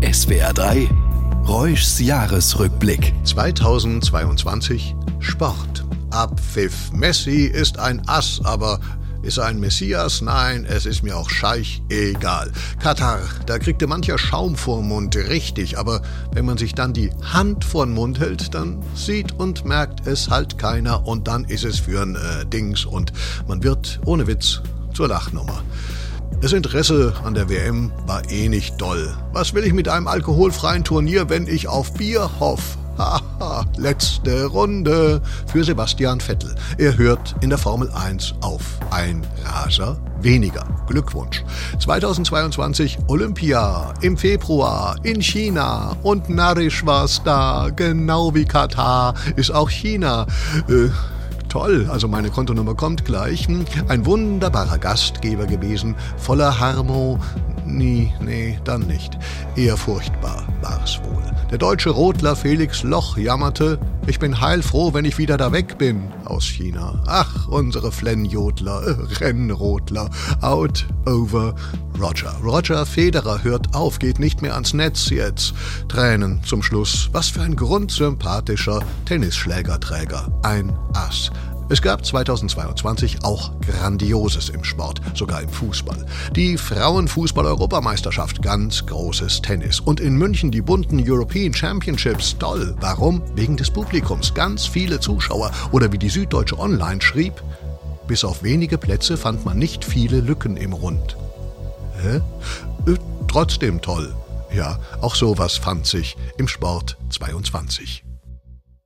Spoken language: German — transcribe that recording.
SWR 3 Reuschs Jahresrückblick. 2022 Sport. Abpfiff. Messi ist ein Ass, aber ist er ein Messias? Nein, es ist mir auch scheich egal. Katar, da kriegte mancher Schaum vor Mund, richtig, aber wenn man sich dann die Hand vor den Mund hält, dann sieht und merkt es halt keiner und dann ist es für ein äh, Dings und man wird, ohne Witz, zur Lachnummer. Das Interesse an der WM war eh nicht doll. Was will ich mit einem alkoholfreien Turnier, wenn ich auf Bier hoffe? Haha, letzte Runde für Sebastian Vettel. Er hört in der Formel 1 auf. Ein Raser weniger. Glückwunsch. 2022 Olympia im Februar in China und Narisch war's da. Genau wie Katar ist auch China. Äh, Toll, also meine Kontonummer kommt gleich. Ein wunderbarer Gastgeber gewesen, voller Harmonie. Nee, dann nicht. Eher furchtbar war's wohl. Der deutsche Rotler Felix Loch jammerte, ich bin heilfroh, wenn ich wieder da weg bin aus China. Ach, unsere Flennjodler, äh, Rennrotler, out over Roger. Roger Federer hört auf, geht nicht mehr ans Netz jetzt. Tränen zum Schluss. Was für ein grundsympathischer Tennisschlägerträger. Ein Ass. Es gab 2022 auch Grandioses im Sport, sogar im Fußball. Die Frauenfußball-Europameisterschaft, ganz großes Tennis. Und in München die bunten European Championships, toll. Warum? Wegen des Publikums, ganz viele Zuschauer. Oder wie die Süddeutsche Online schrieb, bis auf wenige Plätze fand man nicht viele Lücken im Rund. Hä? Äh, trotzdem toll. Ja, auch sowas fand sich im Sport 22.